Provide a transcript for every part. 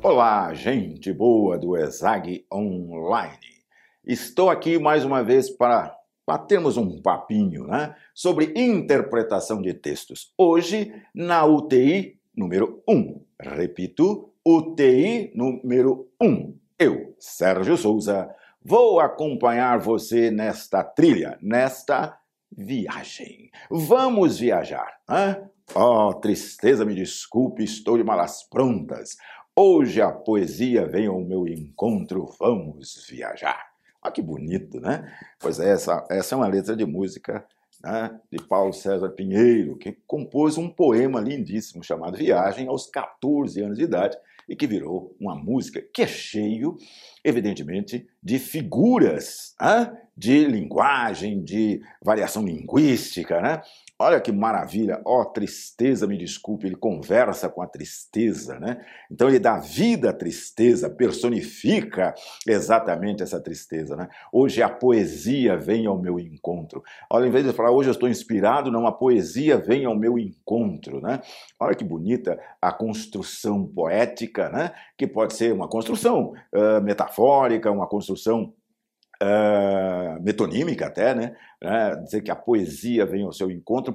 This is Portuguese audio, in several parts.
Olá, gente boa do ESAG Online. Estou aqui mais uma vez para batermos um papinho né, sobre interpretação de textos. Hoje, na UTI número 1. Repito, UTI número 1. Eu, Sérgio Souza, vou acompanhar você nesta trilha, nesta viagem. Vamos viajar, né? Oh, tristeza, me desculpe, estou de malas prontas. Hoje a poesia vem ao meu encontro, vamos viajar. Olha que bonito, né? Pois é, essa, essa é uma letra de música né, de Paulo César Pinheiro, que compôs um poema lindíssimo chamado Viagem aos 14 anos de idade e que virou uma música que é cheio, evidentemente, de figuras, né, de linguagem, de variação linguística, né? Olha que maravilha, ó, oh, tristeza, me desculpe, ele conversa com a tristeza, né? Então ele dá vida à tristeza, personifica exatamente essa tristeza, né? Hoje a poesia vem ao meu encontro. Olha, em vez de falar hoje eu estou inspirado, não, a poesia vem ao meu encontro, né? Olha que bonita a construção poética, né? Que pode ser uma construção uh, metafórica, uma construção uh, metonímica até, né? Uh, dizer que a poesia vem ao seu encontro,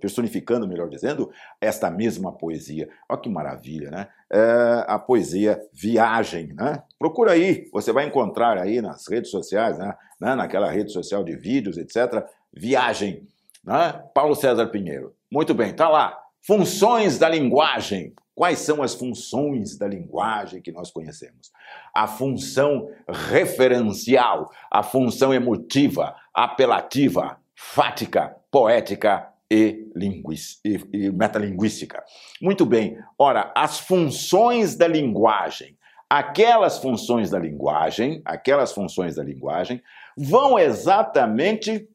personificando, melhor dizendo, esta mesma poesia. Olha que maravilha, né? Uh, a poesia viagem, né? Procura aí, você vai encontrar aí nas redes sociais, né? né? naquela rede social de vídeos, etc. Viagem, né? Paulo César Pinheiro. Muito bem, tá lá. Funções da linguagem. Quais são as funções da linguagem que nós conhecemos? A função referencial, a função emotiva, apelativa, fática, poética e, e, e metalinguística. Muito bem, ora, as funções da linguagem, aquelas funções da linguagem, aquelas funções da linguagem vão exatamente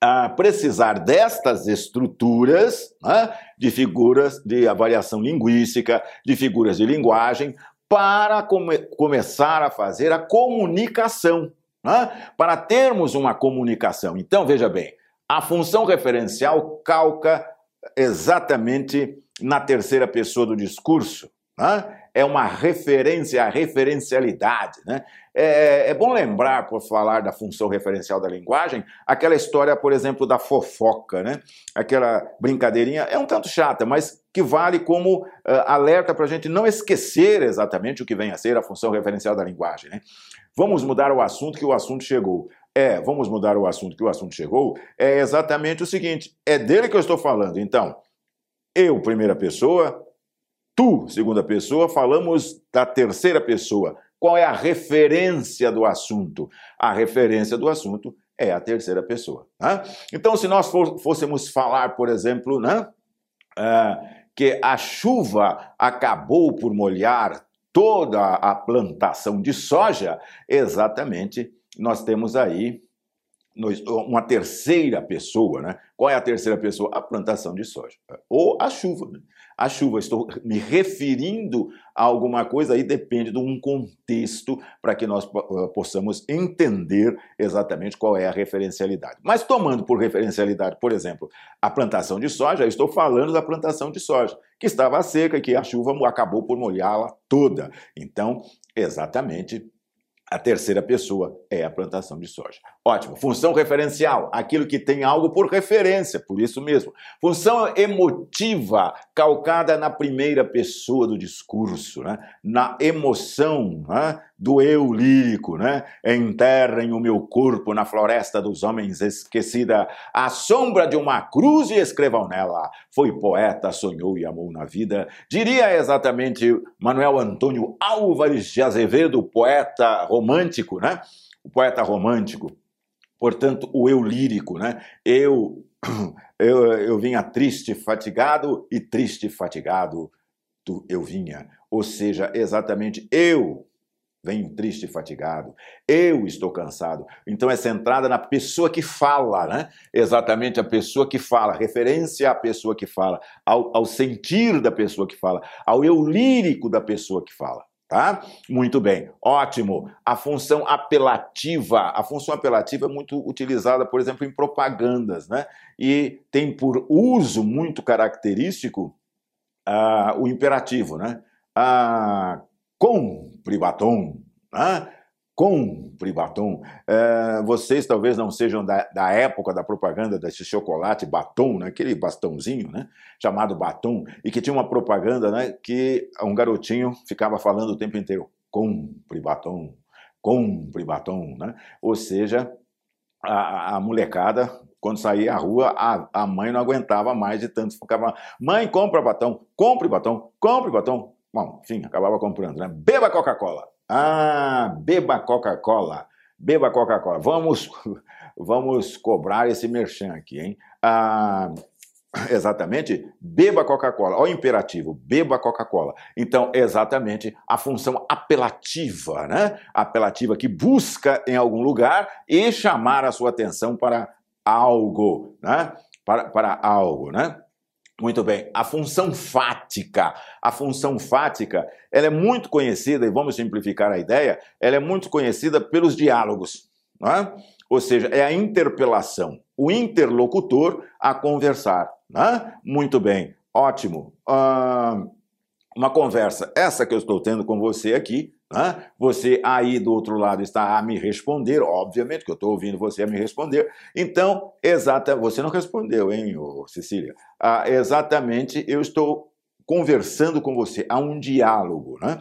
a precisar destas estruturas né, de figuras de avaliação linguística, de figuras de linguagem, para come começar a fazer a comunicação, né, para termos uma comunicação. Então, veja bem, a função referencial calca exatamente na terceira pessoa do discurso. Né? É uma referência, a referencialidade. Né? É, é, bom lembrar, por falar da função referencial da linguagem, aquela história, por exemplo, da fofoca, né? aquela brincadeirinha, é um tanto chata, mas que vale como uh, alerta para a gente não esquecer exatamente o que vem a ser a função referencial da linguagem. Né? Vamos mudar o assunto que o assunto chegou. É, vamos mudar o assunto que o assunto chegou. É exatamente o seguinte: é dele que eu estou falando. Então, eu, primeira pessoa, tu, segunda pessoa, falamos da terceira pessoa. Qual é a referência do assunto? A referência do assunto é a terceira pessoa. Né? Então, se nós fôssemos falar, por exemplo, né, uh, que a chuva acabou por molhar toda a plantação de soja, exatamente nós temos aí uma terceira pessoa, né? Qual é a terceira pessoa? A plantação de soja. Ou a chuva. Né? A chuva, estou me referindo a alguma coisa, aí depende de um contexto para que nós uh, possamos entender exatamente qual é a referencialidade. Mas tomando por referencialidade, por exemplo, a plantação de soja, eu estou falando da plantação de soja, que estava seca e que a chuva acabou por molhá-la toda. Então, exatamente a terceira pessoa é a plantação de soja. Ótimo. Função referencial, aquilo que tem algo por referência, por isso mesmo. Função emotiva, calcada na primeira pessoa do discurso, né? na emoção né? Do eu lírico. Né? Enterrem o meu corpo na floresta dos homens esquecida, à sombra de uma cruz e escrevam nela. Foi poeta, sonhou e amou na vida. Diria exatamente Manuel Antônio Álvares de Azevedo, poeta romântico né? O poeta romântico, portanto, o eu lírico, né? Eu, eu, eu vinha triste, fatigado e triste, fatigado eu vinha. Ou seja, exatamente eu venho triste e fatigado, eu estou cansado. Então é centrada na pessoa que fala, né? Exatamente a pessoa que fala, referência à pessoa que fala, ao, ao sentir da pessoa que fala, ao eu lírico da pessoa que fala. Tá? Muito bem, ótimo. A função apelativa, a função apelativa é muito utilizada, por exemplo, em propagandas, né? E tem por uso muito característico uh, o imperativo, né? Ah, compre batom, né? compre batom. É, vocês talvez não sejam da, da, época da propaganda desse chocolate batom, né? aquele bastãozinho, né? chamado batom, e que tinha uma propaganda né? que um garotinho ficava falando o tempo inteiro, compre batom, compre batom. Né? Ou seja, a, a molecada, quando saía à rua, a, a mãe não aguentava mais de tanto, ficava, mãe, compra batom, compre batom, compre batom. Bom, enfim, acabava comprando, né? Beba Coca-Cola. Ah, beba Coca-Cola. Beba Coca-Cola. Vamos, vamos cobrar esse merchan aqui, hein? Ah, exatamente, beba Coca-Cola. Olha o imperativo, beba Coca-Cola. Então, exatamente a função apelativa, né? Apelativa que busca em algum lugar e chamar a sua atenção para algo, né? Para, para algo, né? Muito bem. A função fática. A função fática, ela é muito conhecida, e vamos simplificar a ideia, ela é muito conhecida pelos diálogos. É? Ou seja, é a interpelação, o interlocutor a conversar. Né? Muito bem, ótimo. Uh, uma conversa, essa que eu estou tendo com você aqui, Você aí do outro lado está a me responder, obviamente que eu estou ouvindo você a me responder. Então, exata, você não respondeu, hein, Cecília? Ah, exatamente, eu estou conversando com você, há um diálogo, né?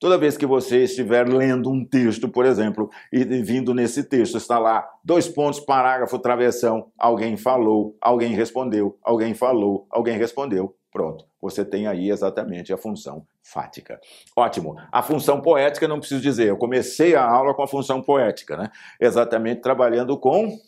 Toda vez que você estiver lendo um texto, por exemplo, e vindo nesse texto, está lá, dois pontos, parágrafo, travessão, alguém falou, alguém respondeu, alguém falou, alguém respondeu. Pronto, você tem aí exatamente a função fática. Ótimo. A função poética não preciso dizer, eu comecei a aula com a função poética, né? Exatamente trabalhando com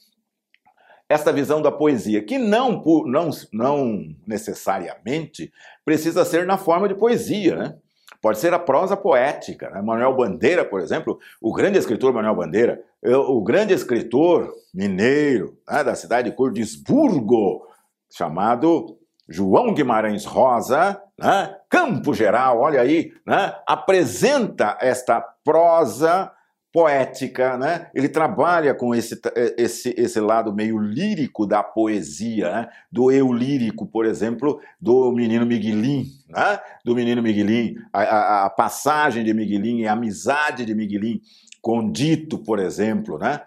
esta visão da poesia, que não, não, não necessariamente precisa ser na forma de poesia, né? Pode ser a prosa poética. Né? Manuel Bandeira, por exemplo, o grande escritor Manuel Bandeira, o grande escritor mineiro né, da cidade de Cordisburgo, chamado João Guimarães Rosa, né, Campo Geral, olha aí, né, apresenta esta prosa poética, né? Ele trabalha com esse, esse, esse lado meio lírico da poesia, né? do eu lírico, por exemplo, do menino Miguelin, né? do menino Miguelin, a, a, a passagem de Miguelin, a amizade de Miguelin com Dito, por exemplo, né?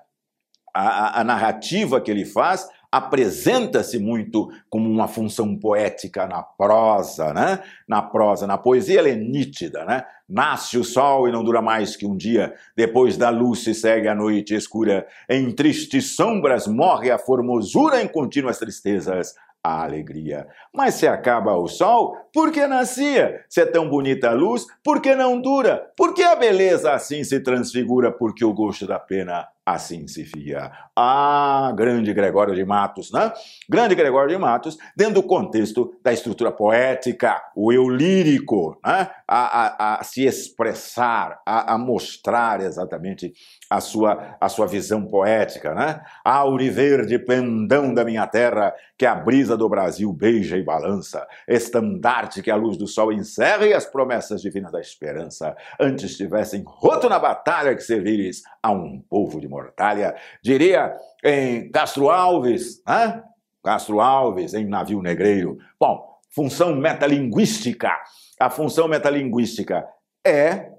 A, a, narrativa que ele faz apresenta-se muito como uma função poética na prosa, né? Na prosa, na poesia ela é nítida, né? Nasce o sol e não dura mais que um dia, depois da luz se segue a noite escura, em tristes sombras morre a formosura em contínuas tristezas, a alegria. Mas se acaba o sol, por que nascia? Se é tão bonita a luz, por que não dura? Por que a beleza assim se transfigura? Porque o gosto da pena assim se fia. Ah, grande Gregório de Matos, né? Grande Gregório de Matos, dentro do contexto da estrutura poética, o eu lírico, né? a, a, a se expressar, a, a, mostrar exatamente a sua, a sua visão poética, né? Auriverde pendão da minha terra, que a brisa do Brasil beija e balança, estandarte que a luz do sol encerra e as promessas divinas da esperança, antes tivessem roto na batalha que servires a um povo de mortalha, diria em Castro Alves, né? Castro Alves, em Navio Negreiro. Bom, função metalinguística. A função metalinguística é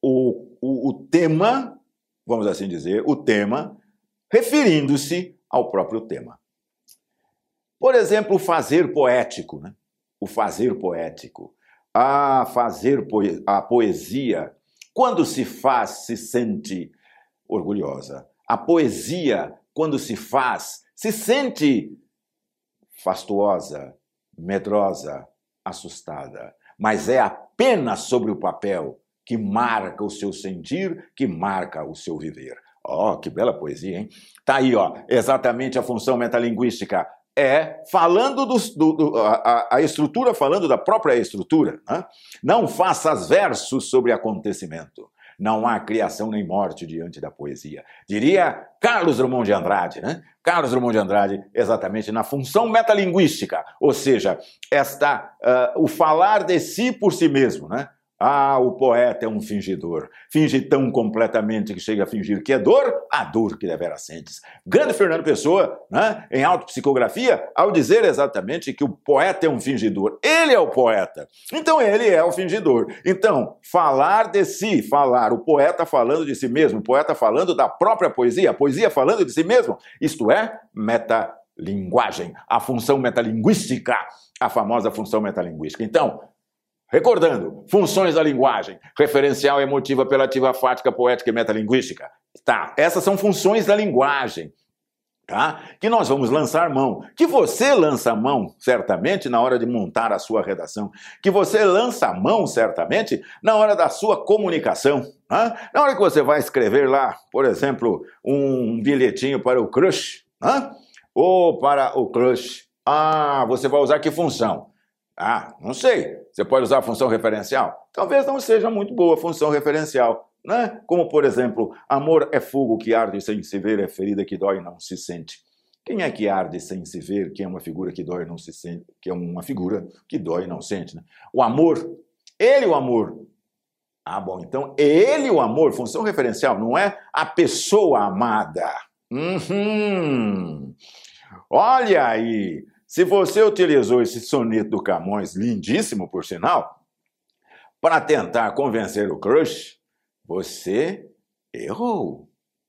o, o, o tema, vamos assim dizer, o tema referindo-se ao próprio tema. Por exemplo, o fazer poético, né? O fazer poético. A fazer poe a poesia, quando se faz, se sente orgulhosa. A poesia, quando se faz, se sente fastuosa, medrosa, assustada. Mas é apenas sobre o papel que marca o seu sentir, que marca o seu viver. Ó, oh, que bela poesia, hein? Tá aí, ó, exatamente a função metalinguística. É falando do, do, do a, a, estrutura, falando da própria estrutura. Né? Não faças versos sobre acontecimento não há criação nem morte diante da poesia. Diria Carlos Drummond de Andrade, né? Carlos Drummond de Andrade, exatamente na função metalinguística, ou seja, esta, uh, o falar de si por si mesmo, né? Ah, o poeta é um fingidor. Finge tão completamente que chega a fingir que é dor, a dor que deveras sentes. Grande Fernando Pessoa, né, em autopsicografia, ao dizer exatamente que o poeta é um fingidor. Ele é o poeta. Então ele é o fingidor. Então, falar de si, falar, o poeta falando de si mesmo, o poeta falando da própria poesia, a poesia falando de si mesmo, isto é metalinguagem, a função metalinguística, a famosa função metalinguística. Então, Recordando, funções da linguagem: referencial, emotiva, apelativa, fática, poética e metalinguística. Tá, essas são funções da linguagem. Tá? Que nós vamos lançar mão, que você lança mão certamente na hora de montar a sua redação, que você lança mão certamente na hora da sua comunicação, tá? na hora que você vai escrever lá, por exemplo, um bilhetinho para o crush, tá? ou para o crush. Ah, você vai usar que função? Ah, não sei. Você pode usar a função referencial? Talvez não seja muito boa a função referencial. Né? Como, por exemplo, amor é fogo que arde sem se ver, é ferida que dói e não se sente. Quem é que arde sem se ver, que é uma figura que dói e não se sente, que é uma figura que dói e não sente? Né? O amor, ele o amor. Ah, bom, então ele o amor, função referencial, não é a pessoa amada. Uhum. Olha aí, se você utilizou esse soneto do Camões, lindíssimo por sinal, para tentar convencer o crush, você errou.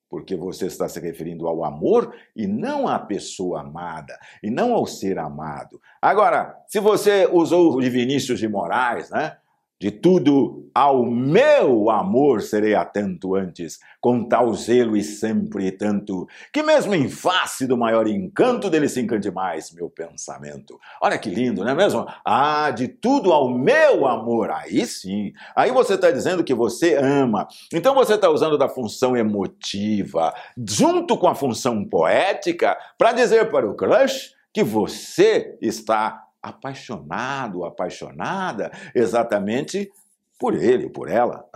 Porque você está se referindo ao amor e não à pessoa amada, e não ao ser amado. Agora, se você usou o de Vinícius de Moraes, né? De tudo ao meu amor serei atento antes, com tal zelo e sempre tanto, que mesmo em face do maior encanto dele se encante mais meu pensamento. Olha que lindo, não é mesmo? Ah, de tudo ao meu amor, aí sim. Aí você está dizendo que você ama. Então você está usando da função emotiva, junto com a função poética, para dizer para o crush que você está apaixonado, apaixonada, exatamente por ele, por ela,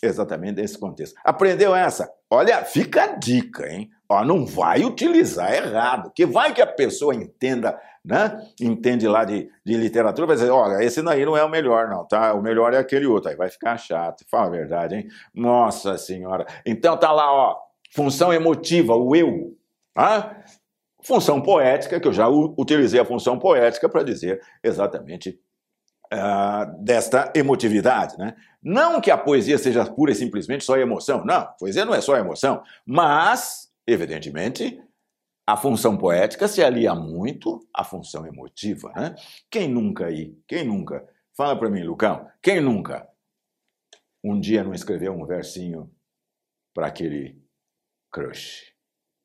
exatamente nesse contexto. Aprendeu essa? Olha, fica a dica, hein? Ó, não vai utilizar errado, que vai que a pessoa entenda, né? Entende lá de, de literatura, vai dizer, olha, esse daí não é o melhor, não, tá? O melhor é aquele outro, aí vai ficar chato. Fala a verdade, hein? Nossa Senhora. Então tá lá, ó, função emotiva, o eu, ah? Função poética, que eu já utilizei a função poética para dizer exatamente uh, desta emotividade. Né? Não que a poesia seja pura e simplesmente só emoção, não, poesia não é só emoção, mas, evidentemente, a função poética se alia muito à função emotiva. Né? Quem nunca aí, quem nunca, fala para mim, Lucão, quem nunca um dia não escreveu um versinho para aquele crush?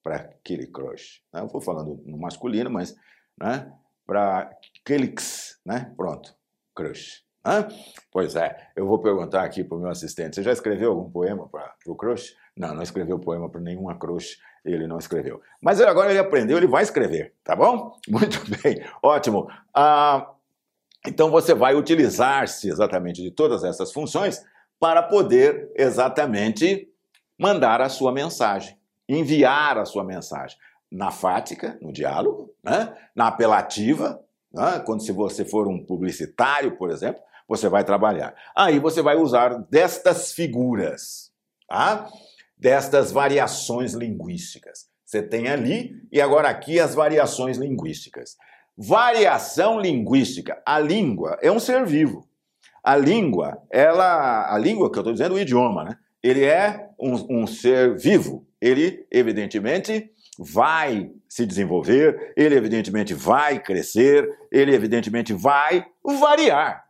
Para aquele crush. Né? Eu vou falando no masculino, mas né, para aqueles, né? Pronto, crush. Né? Pois é, eu vou perguntar aqui para o meu assistente: você já escreveu algum poema para o crush? Não, não escreveu poema para nenhuma crush, ele não escreveu. Mas agora ele aprendeu, ele vai escrever, tá bom? Muito bem, ótimo. Ah, então você vai utilizar-se exatamente de todas essas funções para poder exatamente mandar a sua mensagem enviar a sua mensagem na fática, no diálogo, né? na apelativa, né? quando se você for um publicitário, por exemplo, você vai trabalhar. Aí você vai usar destas figuras, tá? destas variações linguísticas. Você tem ali e agora aqui as variações linguísticas. Variação linguística. A língua é um ser vivo. A língua, ela, a língua que eu estou dizendo, o idioma, né? Ele é um, um ser vivo ele evidentemente vai se desenvolver, ele evidentemente vai crescer, ele evidentemente vai variar.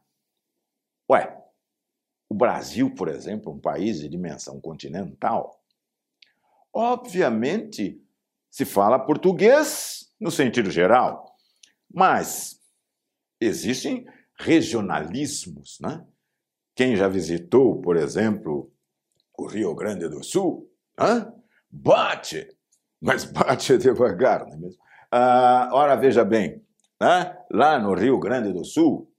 Ué, o Brasil, por exemplo, um país de dimensão continental, obviamente se fala português no sentido geral, mas existem regionalismos, né? Quem já visitou, por exemplo, o Rio Grande do Sul, né? bate, mas bate devagar, não é mesmo? Ah, ora, veja bem, lá no Rio Grande do Sul,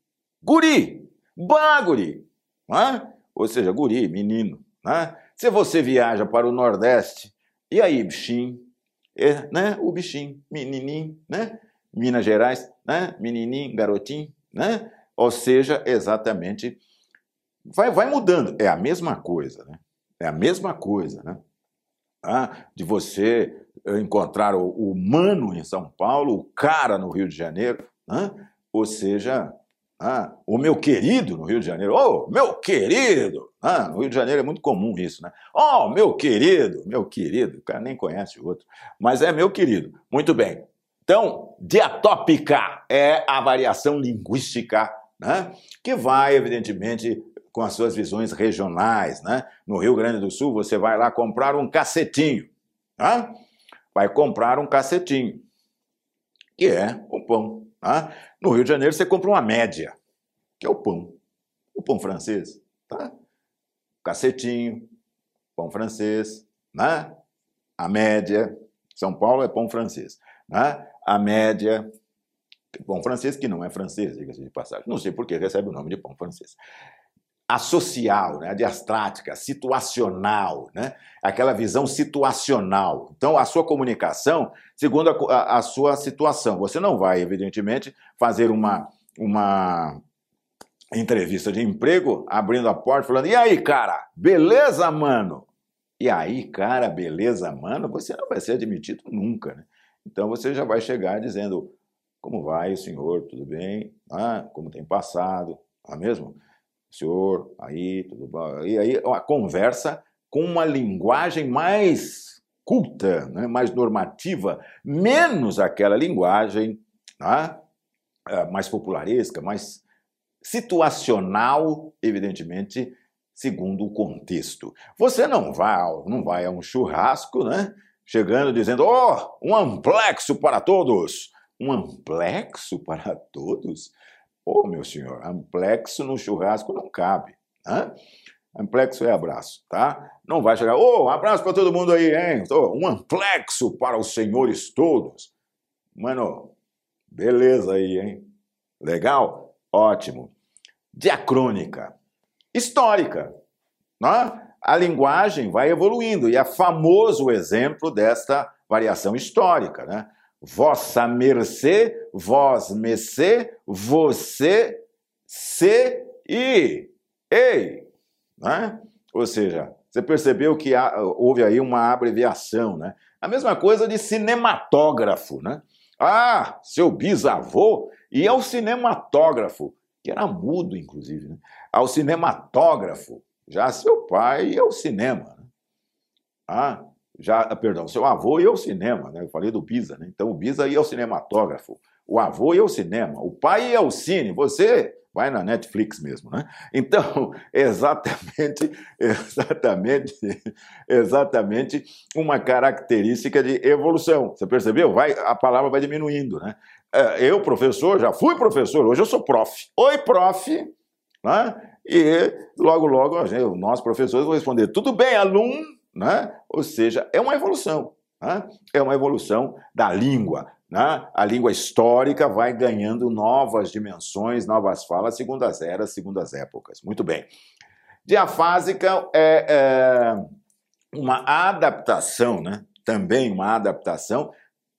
guri, baguri, né? ou seja, guri, menino. Né? Se você viaja para o Nordeste, e aí, bichinho? É, né? O bichinho, menininho, né? Minas Gerais, né? Menininho, garotinho, né? Ou seja, exatamente vai, vai mudando. É a mesma coisa, né? É a mesma coisa, né? Ah, de você encontrar o, humano em São Paulo, o cara no Rio de Janeiro, né? ou seja, ah, o meu querido no Rio de Janeiro, oh, meu querido! Ah, no Rio de Janeiro é muito comum isso, né? Oh, meu querido, meu querido, o cara nem conhece o outro, mas é meu querido. Muito bem. Então, diatópica é a variação linguística, né? Que vai, evidentemente, com as suas visões regionais, né? No Rio Grande do Sul, você vai lá comprar um cacetinho, né? Vai comprar um cacetinho, que é o pão. Né? No Rio de Janeiro, você compra uma média, que é o pão. O pão francês, tá? Cacetinho, pão francês, né? A média. São Paulo é pão francês, né? A média pão francês que não é francês, diga-se de passagem. Não sei por que recebe o nome de pão francês a social, né, a diastática, situacional, né, aquela visão situacional. Então, a sua comunicação, segundo a, a, a, sua situação. Você não vai, evidentemente, fazer uma, uma entrevista de emprego abrindo a porta falando: e aí, cara, beleza, mano? E aí, cara, beleza, mano? Você não vai ser admitido nunca, né? Então, você já vai chegar dizendo: como vai, senhor? Tudo bem? Ah, como tem passado? Não é mesmo? Senhor, aí, tudo bom? E aí a conversa com uma linguagem mais culta, né, mais normativa, menos aquela linguagem né, mais popularesca, mais situacional, evidentemente, segundo o contexto. Você não vai, não vai a um churrasco, né? Chegando dizendo, oh, um amplexo para todos. Um amplexo para todos? Ô, oh, meu senhor, amplexo no churrasco não cabe. Né? Amplexo é abraço, tá? Não vai chegar, ô, oh, abraço para todo mundo aí, hein? Um amplexo para os senhores todos. Mano, beleza aí, hein? Legal? Ótimo. Diacrônica. Histórica. Né? A linguagem vai evoluindo e é famoso o exemplo desta variação histórica, né? Vossa mercê, vós mercê, você, se e ei. Né? Ou seja, você percebeu que há, houve aí uma abreviação, né? A mesma coisa de cinematógrafo, né? Ah, seu bisavô ia ao cinematógrafo, que era mudo, inclusive, né? ao cinematógrafo. Já seu pai ia ao cinema. Né? Ah, já, ah, perdão, seu avô ia ao cinema, né? Eu falei do Bisa, né? Então o Bisa ia ao cinematógrafo, o avô ia ao cinema, o pai ia ao cine, você vai na Netflix mesmo, né? Então, exatamente, exatamente, exatamente uma característica de evolução. Você percebeu? Vai, a palavra vai diminuindo, né? É, eu, professor, já fui professor, hoje eu sou prof. Oi, prof, né? E logo, logo, nós professores vão responder, tudo bem, aluno? Né? Ou seja, é uma evolução. Né? É uma evolução da língua. Né? A língua histórica vai ganhando novas dimensões, novas falas, segundo as eras, segundo as épocas. Muito bem. Diafásica é, é uma adaptação, né? também uma adaptação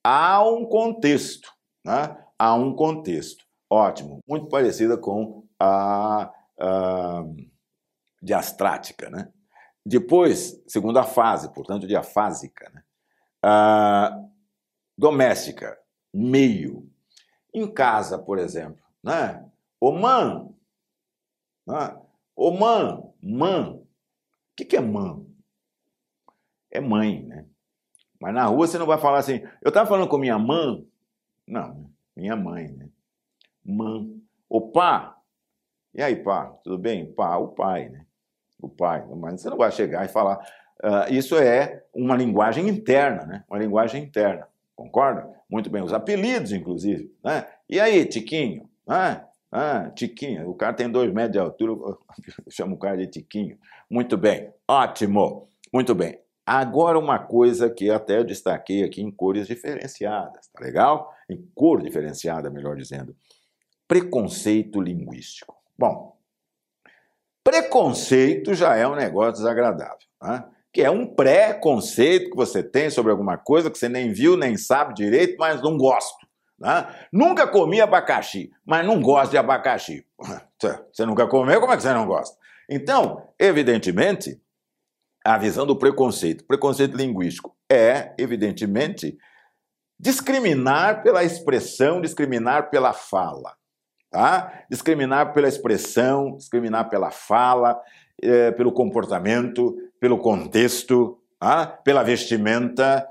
a um contexto. Né? A um contexto. Ótimo. Muito parecida com a, a diastrática, né? Depois, segunda fase, portanto, diafásica. Né? Ah, doméstica, meio. Em casa, por exemplo, né? Ô man, né? Ô man, man. O que, que é man? É mãe, né? Mas na rua você não vai falar assim, eu estava falando com minha mãe. Não, minha mãe, né? Mãe. Ô pá, e aí, pá, tudo bem? Pá, o pai, né? O pai, mas você não vai chegar e falar. Uh, isso é uma linguagem interna, né? Uma linguagem interna, concorda? Muito bem, os apelidos, inclusive, né? E aí, Tiquinho? Ah, ah, Tiquinho, o cara tem dois metros de altura, eu chamo o cara de Tiquinho. Muito bem, ótimo, muito bem. Agora uma coisa que até eu destaquei aqui em cores diferenciadas, tá legal? Em cor diferenciada, melhor dizendo. Preconceito linguístico. Bom, Preconceito já é um negócio desagradável, né? que é um pré-conceito que você tem sobre alguma coisa que você nem viu, nem sabe direito, mas não gosto. Né? Nunca comi abacaxi, mas não gosto de abacaxi. Você nunca comeu, como é que você não gosta? Então, evidentemente, a visão do preconceito, preconceito linguístico, é, evidentemente, discriminar pela expressão, discriminar pela fala. Tá? Discriminar pela expressão, discriminar pela fala, é, pelo comportamento, pelo contexto, tá? pela vestimenta.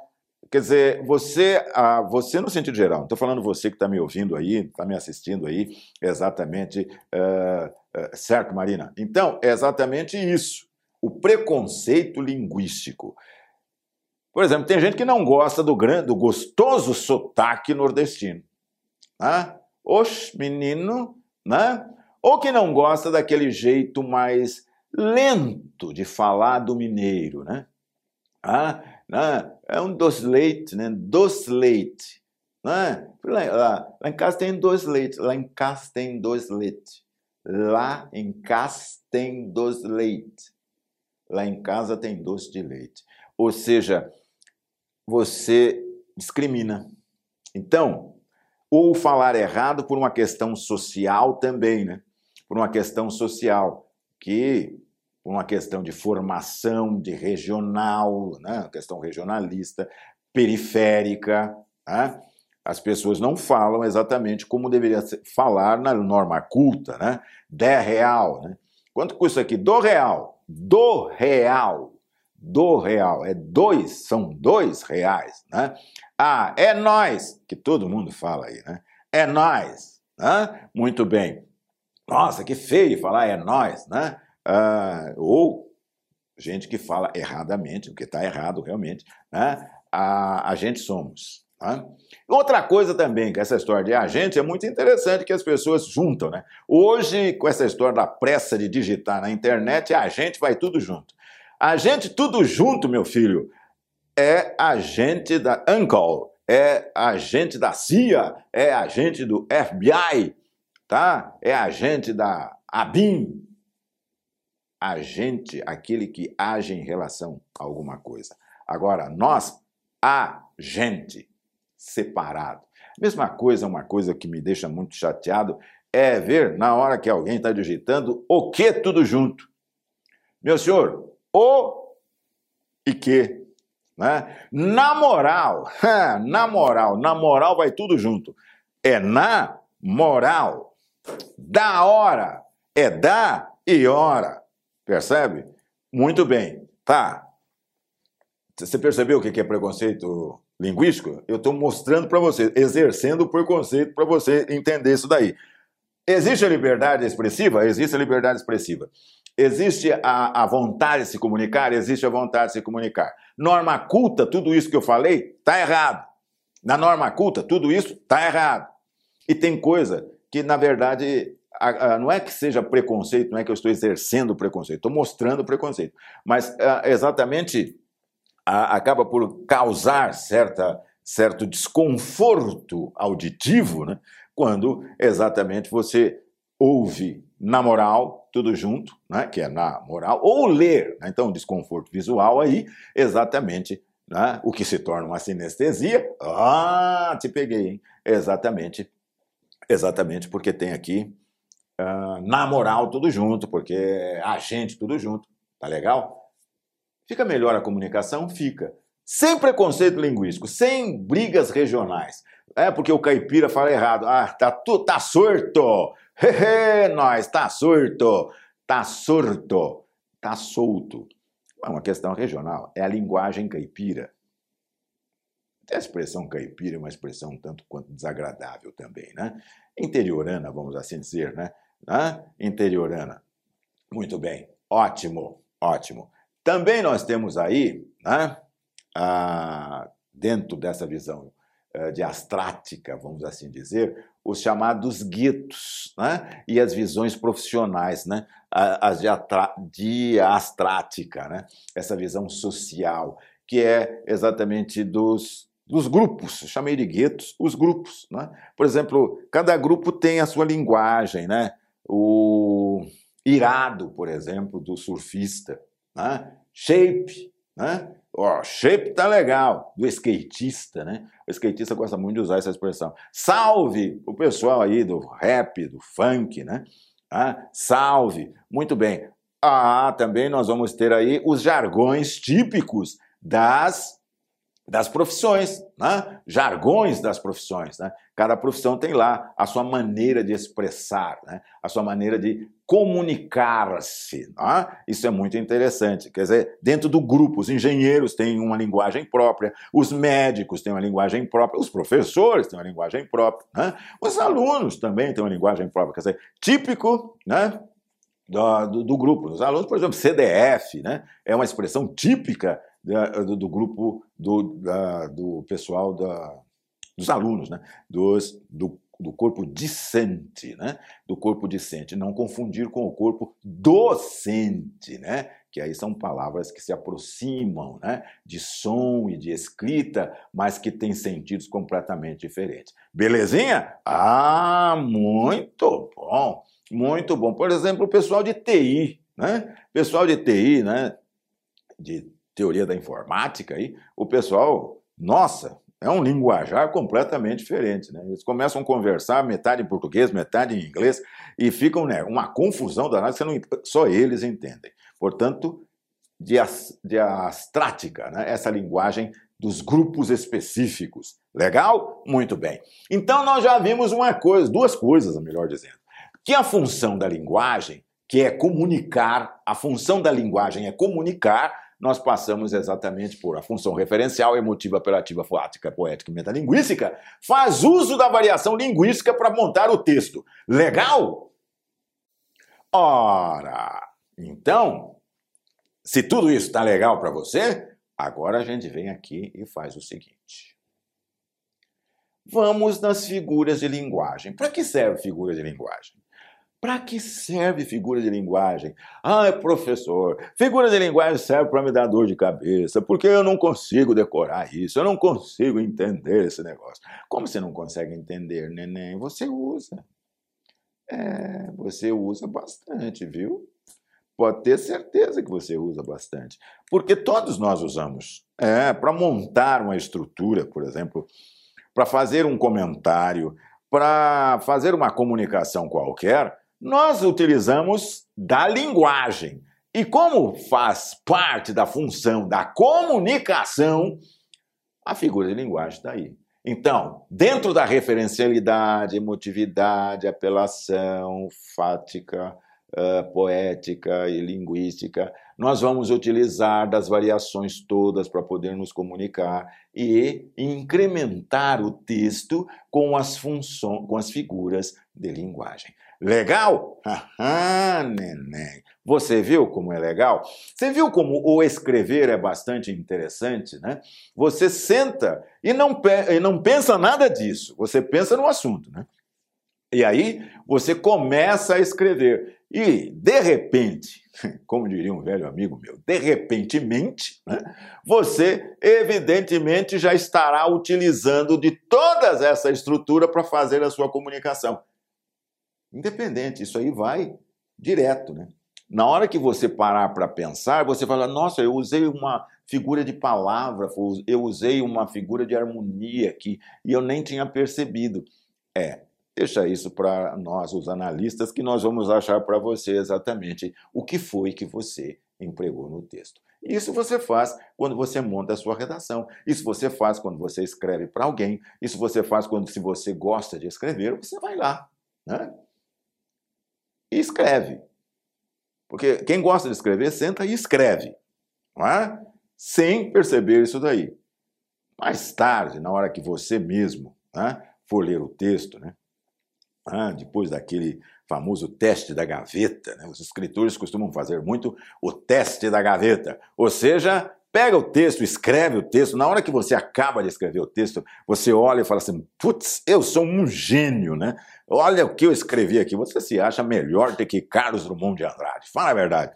Quer dizer, você, ah, você no sentido geral, estou falando você que está me ouvindo aí, está me assistindo aí, exatamente, uh, uh, certo, Marina? Então, é exatamente isso, o preconceito linguístico. Por exemplo, tem gente que não gosta do, grande, do gostoso sotaque nordestino. Né? Oxe, menino, né? Ou que não gosta daquele jeito mais lento de falar do mineiro, né? Ah, né? É um doce leite, né? Doce leite. Né? Lá, lá, em casa tem dois leite. Lá em casa tem dois leite. Lá em casa tem doce leite. Lá em casa tem doce de leite. Ou seja, você discrimina. Então, ou falar errado por uma questão social também, né? Por uma questão social que por uma questão de formação, de regional, né? questão regionalista, periférica. Né? As pessoas não falam exatamente como deveria falar na norma culta, né? De real. Né? Quanto custa aqui? Do real. Do real. Do real. É dois, são dois reais. Né? Ah, é nós, que todo mundo fala aí, né? É nós. Né? Muito bem. Nossa, que feio falar é nós, né? uh, ou gente que fala erradamente, o que está errado realmente, né? a, a gente somos. Tá? Outra coisa também, que essa história de agente é muito interessante que as pessoas juntam, né? Hoje, com essa história da pressa de digitar na internet, a gente vai tudo junto. A gente tudo junto, meu filho, é agente da Uncle, é agente da CIA, é agente do FBI, tá? É agente da ABIN, agente, aquele que age em relação a alguma coisa. Agora, nós, agente, separado. Mesma coisa, uma coisa que me deixa muito chateado é ver na hora que alguém está digitando o que tudo junto. Meu senhor, o e que. Né? Na moral, na moral, na moral vai tudo junto. É na moral. Da hora. É da e hora. Percebe? Muito bem. Tá. Você percebeu o que é preconceito linguístico? Eu estou mostrando para você, exercendo o preconceito para você entender isso daí. Existe a liberdade expressiva? Existe a liberdade expressiva. Existe a, a vontade de se comunicar? Existe a vontade de se comunicar. Norma culta, tudo isso que eu falei, está errado. Na norma culta, tudo isso está errado. E tem coisa que, na verdade, a, a, não é que seja preconceito, não é que eu estou exercendo preconceito, estou mostrando preconceito, mas a, exatamente acaba por causar certa, certo desconforto auditivo, né? quando exatamente você ouve na moral, tudo junto, né? que é na moral, ou ler, né? então desconforto visual aí, exatamente né? o que se torna uma sinestesia, ah, te peguei, hein? exatamente, exatamente porque tem aqui uh, na moral tudo junto, porque a gente tudo junto. Tá legal? Fica melhor a comunicação? Fica. Sem preconceito linguístico, sem brigas regionais. É porque o caipira fala errado. Ah, tá, tu, tá surto! Hehe, nós, tá surto! Tá surto! Tá solto. É uma questão regional. É a linguagem caipira. Até a expressão caipira é uma expressão um tanto quanto desagradável também, né? Interiorana, vamos assim dizer, né? né? interiorana. Muito bem, ótimo, ótimo. Também nós temos aí, né, a, dentro dessa visão uh, de astrática, vamos assim dizer, os chamados guetos né, e as visões profissionais, né, as de, astrática, né, essa visão social, que é exatamente dos, dos grupos, chamei de guetos, os grupos. Né? Por exemplo, cada grupo tem a sua linguagem, né? o irado, por exemplo, do surfista, né? shape, né? Oh, shape tá legal, do skatista, né? O skatista gosta muito de usar essa expressão. Salve o pessoal aí do rap, do funk, né? Ah, salve, muito bem. Ah, também nós vamos ter aí os jargões típicos das das profissões, né? jargões das profissões. Né? Cada profissão tem lá a sua maneira de expressar, né? a sua maneira de comunicar-se. Né? Isso é muito interessante. Quer dizer, dentro do grupo, os engenheiros têm uma linguagem própria, os médicos têm uma linguagem própria, os professores têm uma linguagem própria, né? os alunos também têm uma linguagem própria. Quer dizer, típico né? do, do, do grupo. Os alunos, por exemplo, CDF, né? é uma expressão típica do, do grupo do, da, do pessoal da, dos alunos, né? dos, do, do corpo discente, né? do corpo discente. Não confundir com o corpo docente, né? que aí são palavras que se aproximam né? de som e de escrita, mas que têm sentidos completamente diferentes. Belezinha? Ah, muito bom, muito bom. Por exemplo, o pessoal de TI, né? Pessoal de TI, né? De teoria da informática aí, o pessoal, nossa, é um linguajar completamente diferente. Né? Eles começam a conversar, metade em português, metade em inglês, e ficam né, uma confusão danada, não, só eles entendem. Portanto, de, de astrática, né? essa linguagem dos grupos específicos. Legal? Muito bem. Então nós já vimos uma coisa, duas coisas, melhor dizendo. Que a função da linguagem, que é comunicar, a função da linguagem é comunicar, nós passamos exatamente por a função referencial, emotiva, apelativa, foática, poética e metalinguística, faz uso da variação linguística para montar o texto. Legal? Ora, então, se tudo isso está legal para você, agora a gente vem aqui e faz o seguinte. Vamos nas figuras de linguagem. Para que serve figura de linguagem? Para que serve figura de linguagem? Ah, professor, figura de linguagem serve para me dar dor de cabeça, porque eu não consigo decorar isso, eu não consigo entender esse negócio. Como você não consegue entender, neném? Você usa. É, você usa bastante, viu? Pode ter certeza que você usa bastante. Porque todos nós usamos. É, para montar uma estrutura, por exemplo, para fazer um comentário, para fazer uma comunicação qualquer, nós utilizamos da linguagem. E como faz parte da função da comunicação, a figura de linguagem está aí. Então, dentro da referencialidade, emotividade, apelação, fática, uh, poética e linguística, nós vamos utilizar das variações todas para poder nos comunicar e incrementar o texto com as funções, com as figuras de linguagem. Legal? Ah, neném. Você viu como é legal? Você viu como o escrever é bastante interessante, né? Você senta e não, e não pensa nada disso. Você pensa no assunto, né? E aí você começa a escrever. E, de repente, como diria um velho amigo meu, de repentemente, né, você evidentemente já estará utilizando de toda essa estrutura para fazer a sua comunicação. Independente, isso aí vai direto, né? Na hora que você parar para pensar, você fala: nossa, eu usei uma figura de palavra, eu usei uma figura de harmonia aqui e eu nem tinha percebido. É, deixa isso para nós, os analistas, que nós vamos achar para você exatamente o que foi que você empregou no texto. Isso você faz quando você monta a sua redação. Isso você faz quando você escreve para alguém. Isso você faz quando, se você gosta de escrever, você vai lá. Né? E escreve. Porque quem gosta de escrever, senta e escreve, não é? sem perceber isso daí. Mais tarde, na hora que você mesmo né, for ler o texto, né, ah, depois daquele famoso teste da gaveta, né, os escritores costumam fazer muito o teste da gaveta, ou seja, pega o texto, escreve o texto. Na hora que você acaba de escrever o texto, você olha e fala assim: putz, eu sou um gênio, né? Olha o que eu escrevi aqui. Você se acha melhor do que Carlos Drummond de Andrade. Fala a verdade.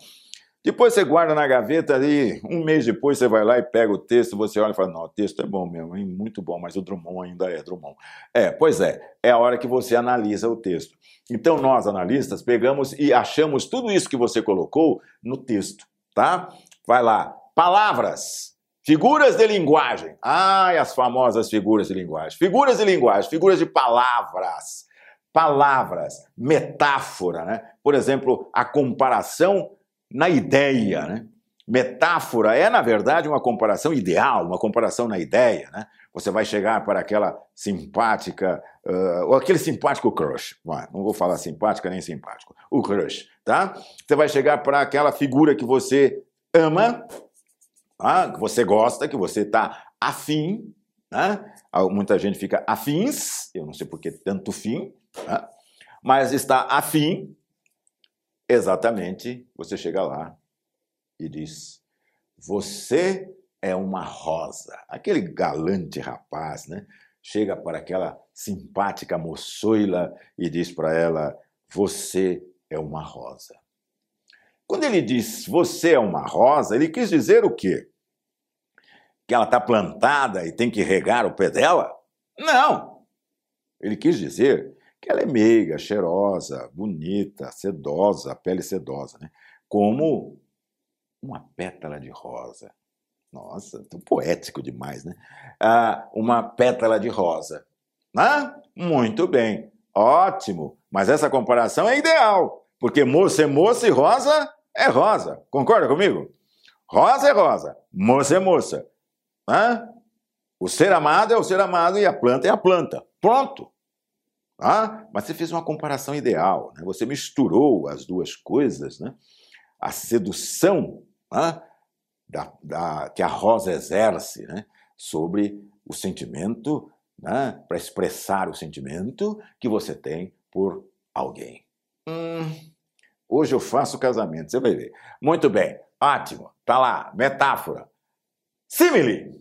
Depois você guarda na gaveta ali, um mês depois você vai lá e pega o texto, você olha e fala: não, o texto é bom mesmo, hein? muito bom, mas o Drummond ainda é Drummond. É, pois é, é a hora que você analisa o texto. Então nós, analistas, pegamos e achamos tudo isso que você colocou no texto, tá? Vai lá, Palavras. Figuras de linguagem. Ai, as famosas figuras de linguagem. Figuras de linguagem, figuras de palavras. Palavras, metáfora, né? Por exemplo, a comparação na ideia, né? Metáfora é, na verdade, uma comparação ideal, uma comparação na ideia, né? Você vai chegar para aquela simpática, uh, ou aquele simpático crush, não vou falar simpática nem simpático, o crush, tá? Você vai chegar para aquela figura que você ama, tá? que você gosta, que você está afim, né? Muita gente fica afins, eu não sei por que tanto fim, né? mas está afim, exatamente, você chega lá e diz: Você é uma rosa. Aquele galante rapaz, né? Chega para aquela simpática moçoila e diz para ela: Você é uma rosa. Quando ele diz você é uma rosa, ele quis dizer o quê? Que ela está plantada e tem que regar o pé dela? Não! Ele quis dizer que ela é meiga, cheirosa, bonita, sedosa, pele sedosa, né? Como uma pétala de rosa. Nossa, tão poético demais, né? Ah, uma pétala de rosa. Ah, muito bem, ótimo. Mas essa comparação é ideal, porque moça é moça e rosa é rosa. Concorda comigo? Rosa é rosa, moça é moça. Ah? O ser amado é o ser amado e a planta é a planta. Pronto. Ah? Mas você fez uma comparação ideal, né? você misturou as duas coisas, né? a sedução né, da, da, que a rosa exerce né, sobre o sentimento, né, para expressar o sentimento que você tem por alguém. Hum, hoje eu faço casamento, você vai ver. Muito bem, ótimo, tá lá, metáfora. Simile.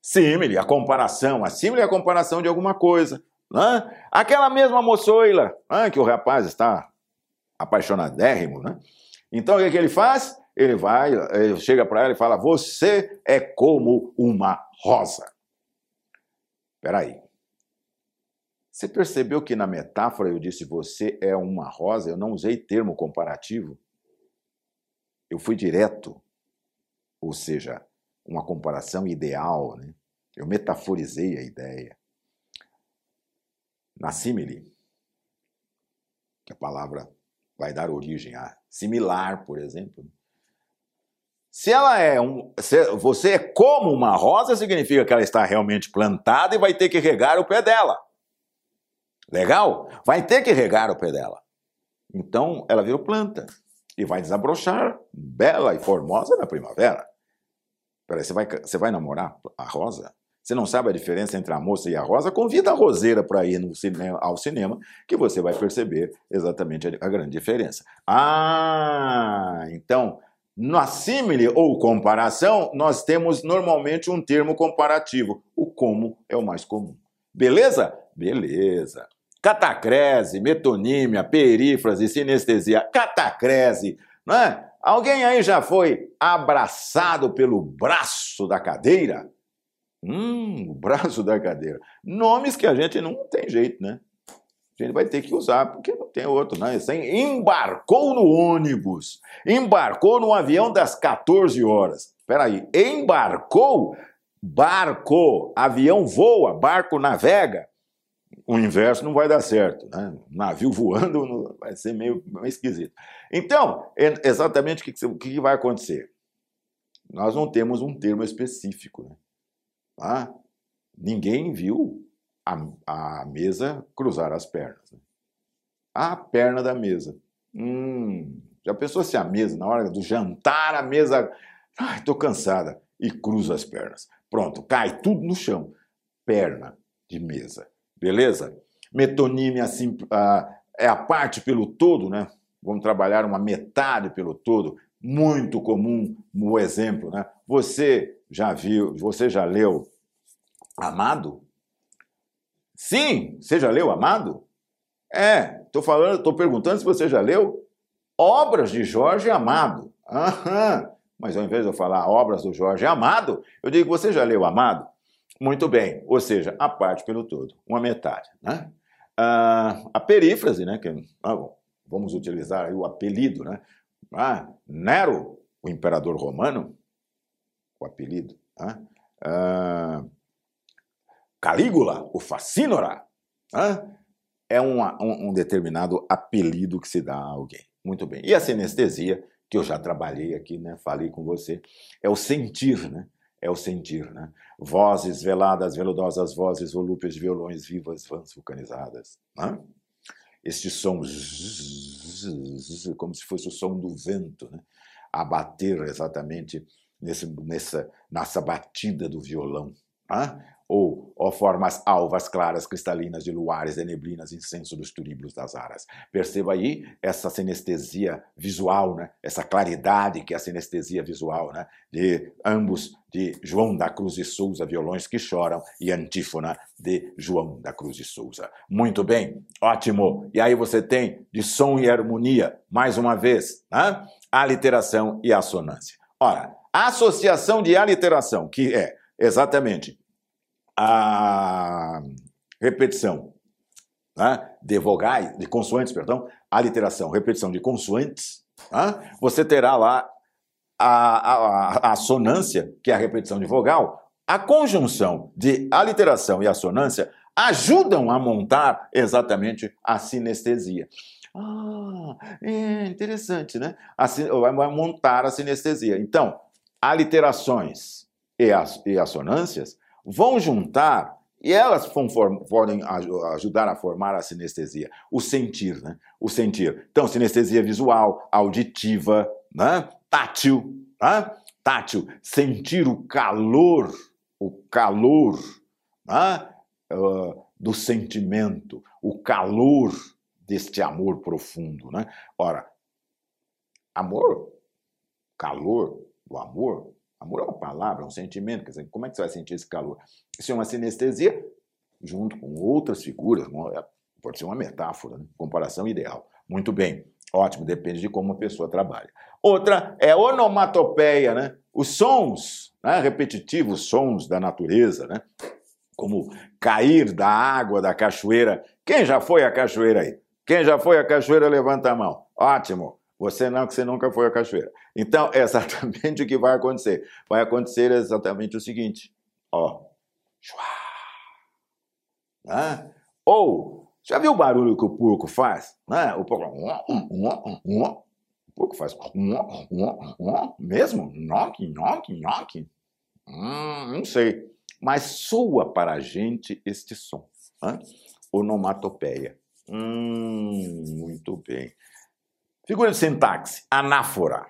Simile, a comparação. A simile é a comparação de alguma coisa. Né? Aquela mesma moçoila, né, que o rapaz está apaixonadérrimo, né? Então o que, é que ele faz? ele vai, ele chega para ela e fala: Você é como uma rosa. Peraí. Você percebeu que na metáfora eu disse você é uma rosa? Eu não usei termo comparativo. Eu fui direto. Ou seja, uma comparação ideal. Né? Eu metaforizei a ideia. Na simile, que a palavra vai dar origem a similar, por exemplo, se ela é um. Se você é como uma rosa, significa que ela está realmente plantada e vai ter que regar o pé dela. Legal? Vai ter que regar o pé dela. Então ela virou planta e vai desabrochar bela e formosa na primavera. Peraí, você vai, você vai namorar a rosa? Você não sabe a diferença entre a moça e a rosa? Convida a roseira para ir cinema, ao cinema, que você vai perceber exatamente a, a grande diferença. Ah, então na símile ou comparação, nós temos normalmente um termo comparativo. O como é o mais comum. Beleza? Beleza. Catacrese, metonímia, perífrase, sinestesia. Catacrese, não é? Alguém aí já foi abraçado pelo braço da cadeira? Hum, o braço da cadeira. Nomes que a gente não tem jeito, né? a gente vai ter que usar, porque não tem outro, né? Você embarcou no ônibus, embarcou no avião das 14 horas. Espera aí, embarcou, barco, avião voa, barco navega. O inverso não vai dar certo, né? Navio voando vai ser meio, meio esquisito. Então, é exatamente o que, que vai acontecer? Nós não temos um termo específico, né? Ah, ninguém viu a, a mesa cruzar as pernas. Né? A perna da mesa. Hum, já pensou se a mesa, na hora do jantar, a mesa. Ai, tô cansada. E cruza as pernas. Pronto, cai tudo no chão. Perna de mesa. Beleza? Metonímia assim, é a parte pelo todo, né? Vamos trabalhar uma metade pelo todo. Muito comum no exemplo, né? Você já viu, você já leu Amado? Sim, você já leu Amado? É, estou falando, estou perguntando se você já leu obras de Jorge Amado. Aham. Mas ao invés de eu falar obras do Jorge Amado, eu digo, você já leu Amado? Muito bem, ou seja, a parte pelo todo, uma metade. Né? Ah, a perífrase, né, que, ah, vamos utilizar o apelido, né? Ah, Nero, o imperador romano, o apelido. Né? Ah, Calígula, o Facínora, é uma, um, um, determinado apelido que se dá a alguém. Muito bem. E a sinestesia, que eu já trabalhei aqui, né? Falei com você. É o sentir, né? É o sentir, né? Vozes veladas, veludosas vozes, volúpias de violões vivas, vãs vulcanizadas. Né? Este som, como se fosse o som do vento, né? a bater exatamente nesse, nessa, nessa batida do violão. Né? Ou ó formas alvas, claras, cristalinas de luares, de neblinas, incenso dos turíbulos das aras. Perceba aí essa sinestesia visual, né? essa claridade que é a sinestesia visual, né? de ambos de João da Cruz de Souza, violões que choram, e antífona de João da Cruz de Souza. Muito bem, ótimo. E aí você tem de som e harmonia, mais uma vez, né? a literação e a assonância. Ora, a associação de aliteração, que é exatamente a repetição né, de vogais, de consoantes, perdão, a literação, repetição de consoantes, né, você terá lá a, a, a sonância, que é a repetição de vogal, a conjunção de aliteração e assonância ajudam a montar exatamente a sinestesia. Ah, é interessante, né? vai montar a sinestesia. Então, aliterações e, as, e assonâncias vão juntar e elas podem ajudar a formar a sinestesia, o sentir, né? O sentir. Então, sinestesia visual, auditiva, né? tátil, né? tátil, sentir o calor, o calor né? Uh, do sentimento, o calor deste amor profundo, né? Ora, amor, calor do amor Amor é uma palavra, é um sentimento. Quer dizer, como é que você vai sentir esse calor? Isso é uma sinestesia junto com outras figuras. É, pode ser uma metáfora, né? comparação ideal. Muito bem, ótimo, depende de como a pessoa trabalha. Outra é onomatopeia, né? Os sons né? repetitivos, sons da natureza, né? Como cair da água da cachoeira. Quem já foi à cachoeira aí? Quem já foi à cachoeira, levanta a mão. Ótimo. Você não, que você nunca foi à cachoeira. Então, é exatamente o que vai acontecer. Vai acontecer exatamente o seguinte, ó. Né? Ou, já viu o barulho que o porco faz? Né? O porco... O porco faz... Mesmo? Nhoque, nhoque, nhoque. Hum, não sei. Mas soa para a gente este som. Né? Onomatopeia. Hum, muito bem. Figura de sintaxe, anáfora.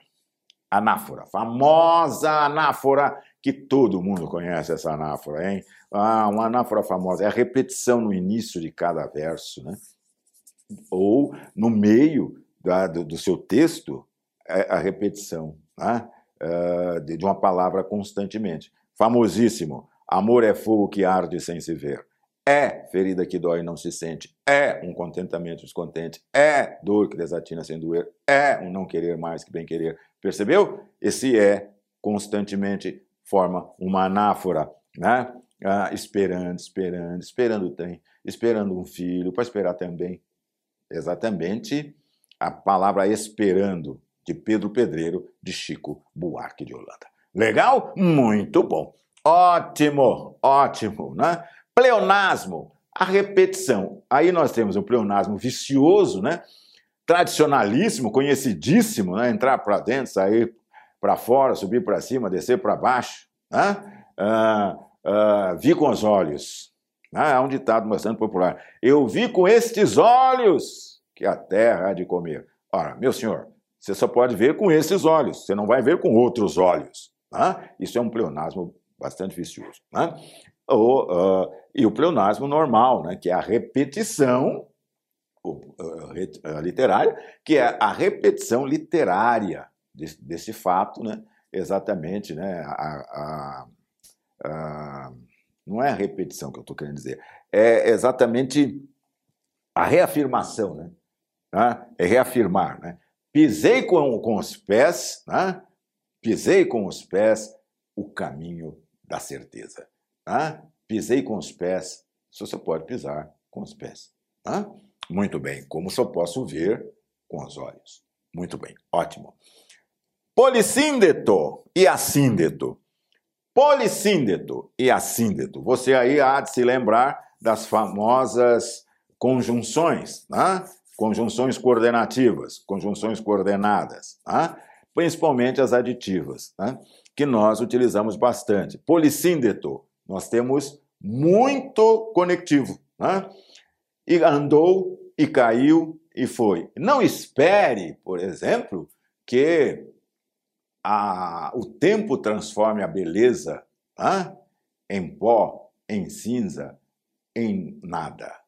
Anáfora, famosa anáfora, que todo mundo conhece essa anáfora, hein? Ah, uma anáfora famosa, é a repetição no início de cada verso, né? Ou no meio da, do, do, seu texto, é a repetição né? De, de uma palavra constantemente. Famosíssimo, amor é fogo que arde sem se ver é ferida que dói e não se sente, é um contentamento descontente, é dor que desatina sem doer, é um não querer mais que bem querer. Percebeu? Esse é constantemente forma uma anáfora, né? Ah, esperando, esperando, esperando o esperando um filho, para esperar também. Exatamente a palavra esperando de Pedro Pedreiro, de Chico Buarque de Holanda. Legal? Muito bom. Ótimo, ótimo, né? Pleonasmo, a repetição. Aí nós temos o pleonasmo vicioso, né? Tradicionalíssimo, conhecidíssimo, né? Entrar para dentro, sair para fora, subir para cima, descer para baixo, né? Ah, ah, vi com os olhos. Ah, é um ditado bastante popular. Eu vi com estes olhos que a terra há de comer. Ora, meu senhor, você só pode ver com esses olhos, você não vai ver com outros olhos. Né? Isso é um pleonasmo bastante vicioso. Né? Ou, uh, e o pleonasmo normal, né, que é a repetição uh, literária, que é a repetição literária desse, desse fato, né, exatamente, né, a, a, a, não é a repetição que eu estou querendo dizer, é exatamente a reafirmação, né, né é reafirmar, né, pisei com, com os pés, né, pisei com os pés o caminho da certeza. Tá? Pisei com os pés, você pode pisar com os pés. Tá? Muito bem, como só posso ver com os olhos. Muito bem, ótimo. Polissíndeto e assíndeto. Polissíndeto e assíndeto. Você aí há de se lembrar das famosas conjunções, né? conjunções coordenativas, conjunções coordenadas. Né? principalmente as aditivas, né? que nós utilizamos bastante. Polissíndeto, nós temos muito conectivo. Né? E andou, e caiu, e foi. Não espere, por exemplo, que a, o tempo transforme a beleza né? em pó, em cinza, em nada.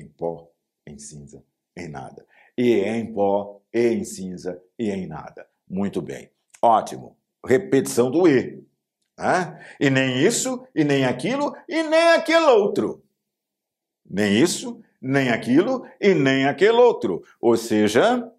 Em pó, em cinza, em nada. E em pó, e em cinza, e em nada. Muito bem. Ótimo. Repetição do E. E nem isso, e nem aquilo, e nem aquele outro. Nem isso, nem aquilo, e nem aquele outro. Ou seja,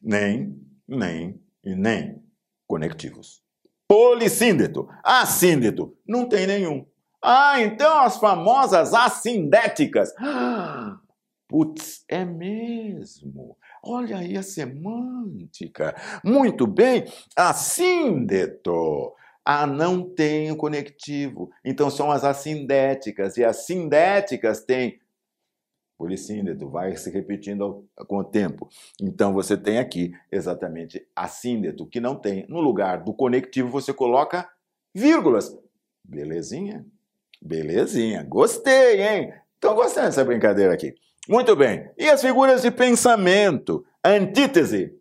nem, nem e nem conectivos. Polissíndeto. Assíndeto. Não tem nenhum. Ah, então as famosas assindéticas. Ah, putz, é mesmo. Olha aí a semântica. Muito bem. Assíndeto. Ah, não tem o conectivo. Então são as assindéticas. E as sindéticas têm polissíndeto, vai se repetindo com o tempo. Então você tem aqui exatamente assíndeto, que não tem. No lugar do conectivo você coloca vírgulas. Belezinha? Belezinha. Gostei, hein? Então gostei dessa brincadeira aqui. Muito bem. E as figuras de pensamento? Antítese.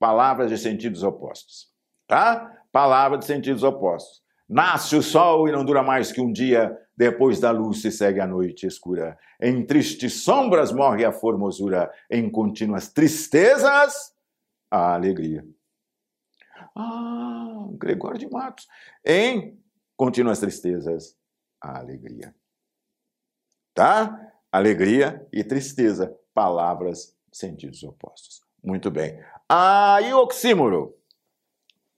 Palavras de sentidos opostos. Tá? Palavra de sentidos opostos. Nasce o sol e não dura mais que um dia, depois da luz se segue a noite escura. Em tristes sombras morre a formosura, em contínuas tristezas, a alegria. Ah, Gregório de Matos. Em contínuas tristezas, a alegria. Tá? Alegria e tristeza, palavras, sentidos opostos. Muito bem. Ah, e oxímoro?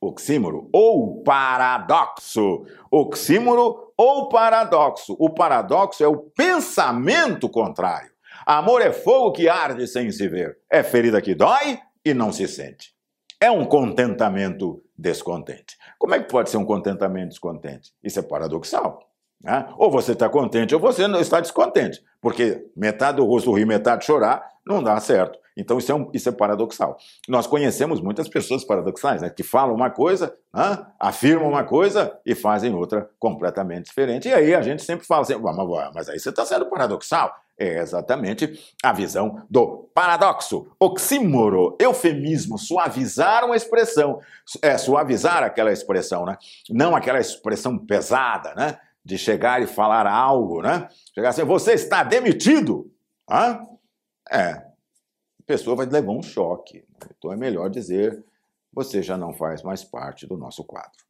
Oxímoro ou paradoxo. Oxímoro ou paradoxo. O paradoxo é o pensamento contrário. Amor é fogo que arde sem se ver. É ferida que dói e não se sente. É um contentamento descontente. Como é que pode ser um contentamento descontente? Isso é paradoxal. Né? Ou você está contente ou você não está descontente. Porque metade do rosto rir, metade chorar, não dá certo. Então isso é, um, isso é paradoxal. Nós conhecemos muitas pessoas paradoxais, né, que falam uma coisa, né, afirmam uma coisa e fazem outra completamente diferente. E aí a gente sempre fala assim, mas, mas aí você está sendo paradoxal. É exatamente a visão do paradoxo, oxímoro, eufemismo, suavizar uma expressão, é, suavizar aquela expressão, né? Não aquela expressão pesada, né? De chegar e falar algo, né? Chegar assim, você está demitido. Hã? É, pessoa vai levar um choque. Então é melhor dizer: você já não faz mais parte do nosso quadro.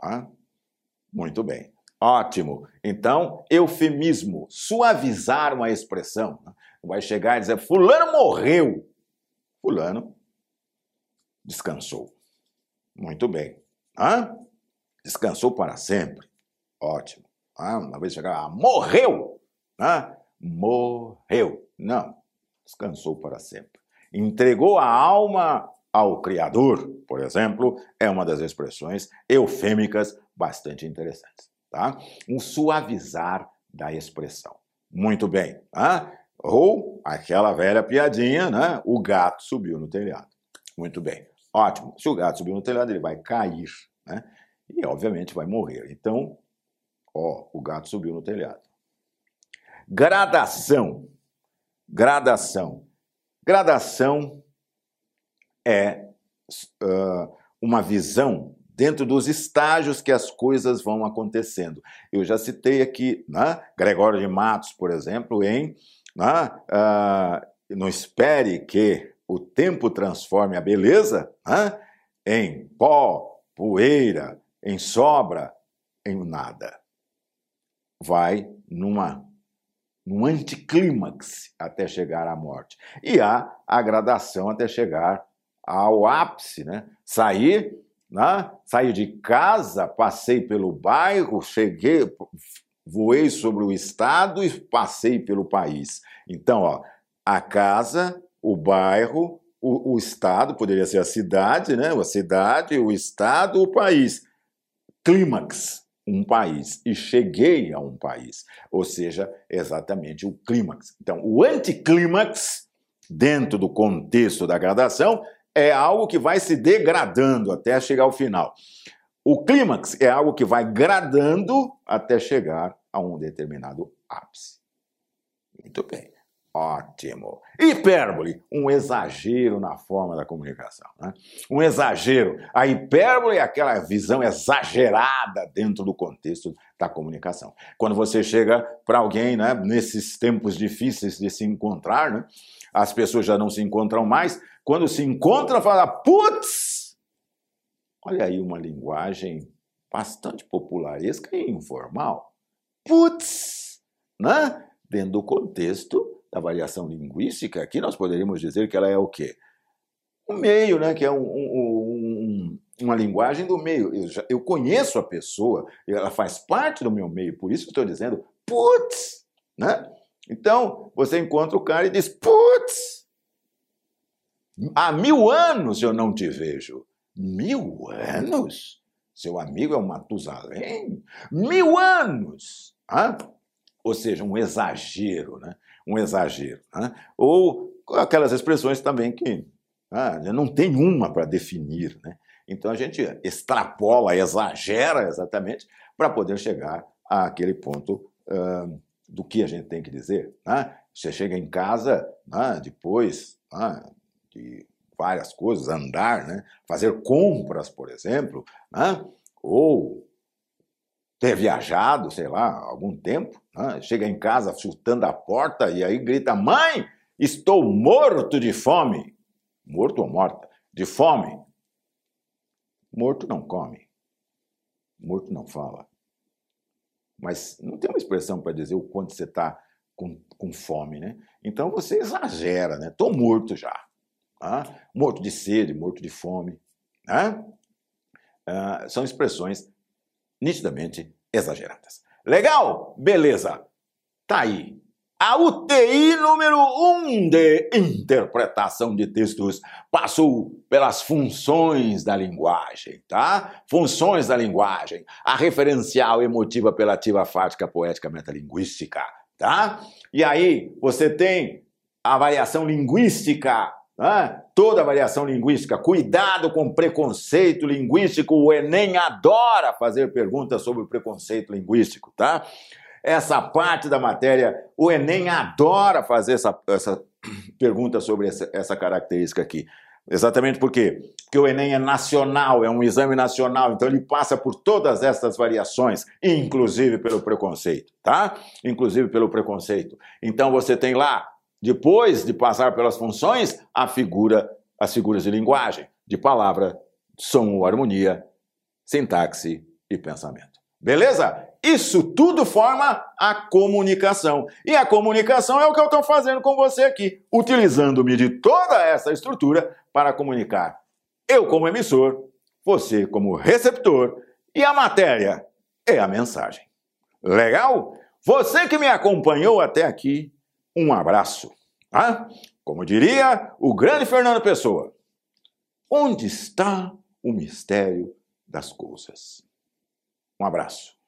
Ah? Muito bem. Ótimo. Então, eufemismo, suavizar uma expressão. Né? Vai chegar e dizer: Fulano morreu. Fulano descansou. Muito bem. Ah? Descansou para sempre. Ótimo. Ah, uma vez chegar, ah, morreu. Ah? Morreu. Não descansou para sempre. Entregou a alma ao Criador, por exemplo, é uma das expressões eufêmicas bastante interessantes. Tá? Um suavizar da expressão. Muito bem. Tá? Ou aquela velha piadinha, né? O gato subiu no telhado. Muito bem. Ótimo. Se o gato subiu no telhado, ele vai cair, né? E obviamente vai morrer. Então, ó, o gato subiu no telhado. Gradação gradação. Gradação é uh, uma visão dentro dos estágios que as coisas vão acontecendo. Eu já citei aqui né, Gregório de Matos, por exemplo, em né, uh, Não espere que o tempo transforme a beleza né, em pó, poeira, em sobra, em nada. Vai numa num anticlímax até chegar à morte. E há a gradação até chegar ao ápice, né? Sair, né? sair de casa, passei pelo bairro, cheguei, voei sobre o estado e passei pelo país. Então, ó, a casa, o bairro, o, o estado, poderia ser a cidade, né? A cidade, o estado, o país. Clímax, um país e cheguei a um país, ou seja, exatamente o clímax. Então, o anticlímax, dentro do contexto da gradação, é algo que vai se degradando até chegar ao final. O clímax é algo que vai gradando até chegar a um determinado ápice. Muito bem. Ótimo. Hipérbole, um exagero na forma da comunicação. Né? Um exagero. A hipérbole é aquela visão exagerada dentro do contexto da comunicação. Quando você chega para alguém, né, nesses tempos difíceis de se encontrar, né, as pessoas já não se encontram mais. Quando se encontram, fala, putz! Olha aí uma linguagem bastante popularesca e informal. Putz! Né? Dentro do contexto da variação linguística, aqui nós poderíamos dizer que ela é o quê? O meio, né? que é um, um, um, uma linguagem do meio. Eu, já, eu conheço a pessoa, ela faz parte do meu meio, por isso que estou dizendo, putz! Né? Então, você encontra o cara e diz, putz! Há mil anos eu não te vejo. Mil anos? Seu amigo é um Matusalém? Mil anos! Ah? Ou seja, um exagero, né? Um exagero. Né? Ou aquelas expressões também que ah, não tem uma para definir. Né? Então a gente extrapola, exagera exatamente para poder chegar àquele ponto uh, do que a gente tem que dizer. Né? Você chega em casa né, depois né, de várias coisas, andar, né? fazer compras, por exemplo, né? ou ter viajado, sei lá, algum tempo, né? chega em casa chutando a porta e aí grita: Mãe, estou morto de fome. Morto ou morta? De fome. Morto não come. Morto não fala. Mas não tem uma expressão para dizer o quanto você está com, com fome, né? Então você exagera, né? Estou morto já. Ah, morto de sede, morto de fome. Né? Ah, são expressões nitidamente exageradas. Legal? Beleza. Tá aí. A UTI número 1 um de interpretação de textos passou pelas funções da linguagem, tá? Funções da linguagem. A referencial, emotiva, apelativa, fática, poética, metalinguística, tá? E aí você tem a variação linguística ah, toda variação linguística, cuidado com preconceito linguístico. O Enem adora fazer perguntas sobre preconceito linguístico, tá? Essa parte da matéria, o Enem adora fazer essa, essa pergunta sobre essa, essa característica aqui. Exatamente por quê? Porque o Enem é nacional, é um exame nacional, então ele passa por todas essas variações, inclusive pelo preconceito, tá? Inclusive pelo preconceito. Então você tem lá depois de passar pelas funções, a figura, as figuras de linguagem, de palavra, som ou harmonia, sintaxe e pensamento. Beleza? Isso tudo forma a comunicação. E a comunicação é o que eu estou fazendo com você aqui, utilizando-me de toda essa estrutura para comunicar. Eu como emissor, você como receptor e a matéria é a mensagem. Legal? Você que me acompanhou até aqui, um abraço. Ah, como diria o grande Fernando Pessoa, onde está o mistério das coisas? Um abraço.